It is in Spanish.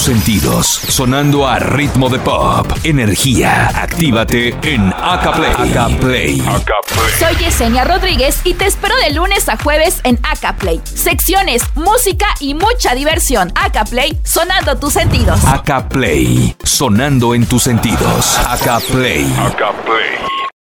sentidos, sonando a ritmo de pop, energía. Actívate en Acaplay. Acaplay. Soy Yesenia Rodríguez y te espero de lunes a jueves en Acaplay. Secciones, música y mucha diversión. Acaplay, sonando tus sentidos. Acaplay, sonando en tus sentidos. Acaplay. Acaplay.